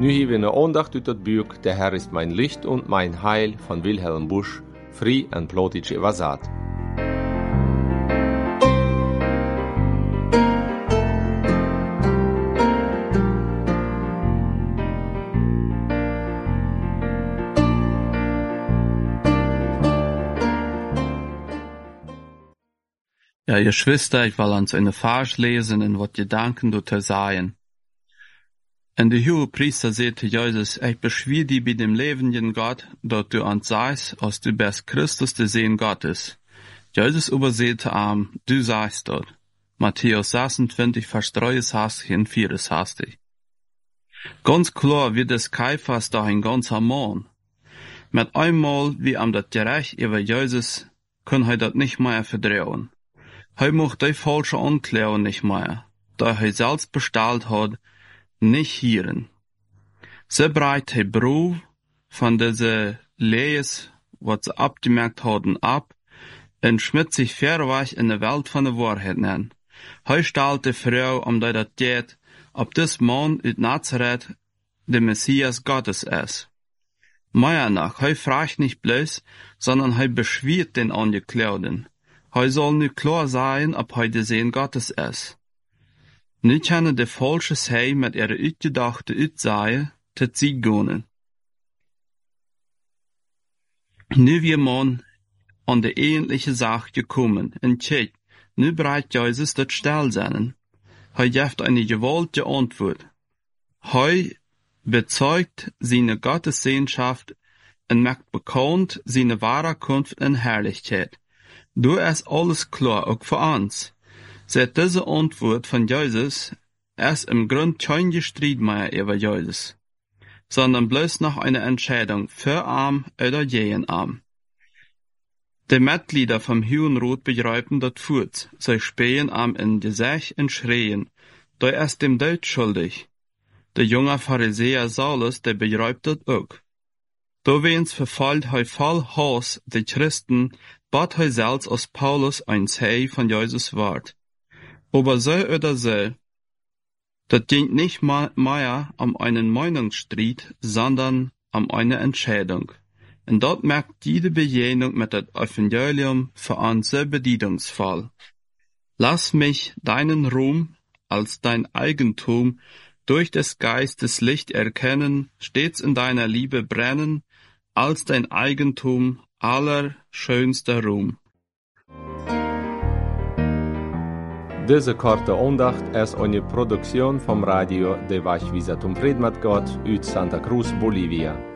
Nu hieben wir Ohndacht ut der Herr ist mein Licht und mein Heil von Wilhelm Busch, Free and Plotic Evasat. Ja, ihr Schwester, ich will uns eine Vers lesen in wat Gedanken du te seien. En de hohe Priester sagte Jesus, ich beschwier die bei dem lebenden Gott, dort du ans seist, als du bist Christus, der Sehen Gottes. Jesus übersehte am, du seist dort. Matthäus 26, Vers 33 und 34. Ganz klar wird es Kaiphas da ein ganzer Mann. Mit einmal, wie am dat Gerecht über Jesus, kann er dat nicht mehr verdrehen. Hij mocht die falsche Anklärung nicht mehr, da er selbst bestellt hat, nicht hieren. So breit hij Bruf von diese Lees, wat sie abgemerkt hadden, ab, und schmidt sich verweg in de Welt van de Wahrheit nen. Hij stellt de Frau, omdat dat geht, ob dis Mann uit Nazareth der Messias Gottes ist. Meier nach, hij fragt nicht bloß, sondern hij beschwiert den Angeklärten. Hij soll nu klar sein, ob hij de Sehen Gottes ist. Nu können de falsche Sei mit ihrer uitgedachte Uitsaie te sie gonen. Nu wir man an de eigentliche Sache gekommen, en tjek, nu bereit Jesus dat Stell seinen. Hij geeft eine gewollte Antwort. Hij bezeugt seine Gottessehnenschaft und macht bekannt seine wahre Kunft und Herrlichkeit. Du ist alles klar, auch für uns. Seit diese Antwort von Jesus ist im Grund kein Streit mehr über Jesus, sondern bloß noch eine Entscheidung für arm oder gegen arm. Die Mitglieder vom Hurenrot begreifen dat fort, sie spähen am in Gesicht und schreien, da ist dem Tod schuldig. Der junge Pharisäer Saulus, der begreift dat auch. Da wens verfallt hij voll Hass de Christen, bat hij selbst als Paulus ein Zei von Jesus ward. Aber so oder so, das dient nicht mehr um einen Meinungsstreit, sondern um eine Entscheidung. Und dort merkt jede Begegnung mit dem Evangelium für uns sehr bedeutungsvoll. Lass mich deinen Ruhm als dein Eigentum durch des Geistes Licht erkennen, stets in deiner Liebe brennen, als dein Eigentum allerschönster Ruhm. Deze korte aandacht is eine Produktion vom Radio de Wachwisatum Predmat Gott uit Santa Cruz, Bolivia.